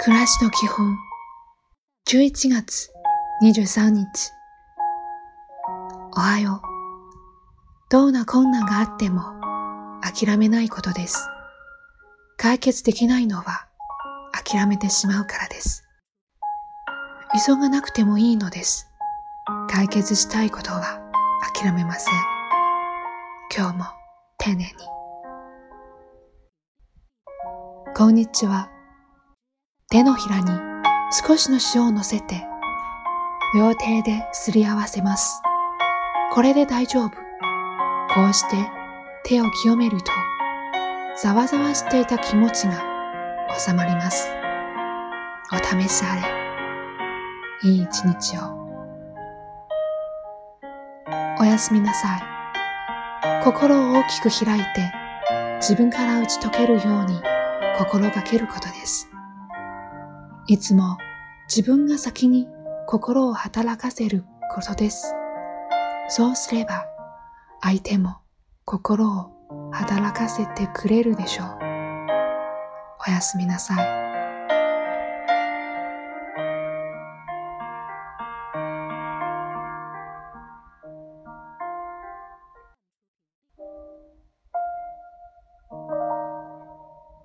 暮らしの基本11月23日おはようどんな困難があっても諦めないことです。解決できないのは諦めてしまうからです。急がなくてもいいのです。解決したいことは諦めません。今日も丁寧に。こんにちは。手のひらに少しの塩を乗せて、両手ですり合わせます。これで大丈夫。こうして手を清めると、ざわざわしていた気持ちが収まります。お試しあれ。いい一日を。おやすみなさい。心を大きく開いて、自分から打ち解けるように心がけることです。いつも自分が先に心を働かせることです。そうすれば相手も心を働かせてくれるでしょう。おやすみなさい。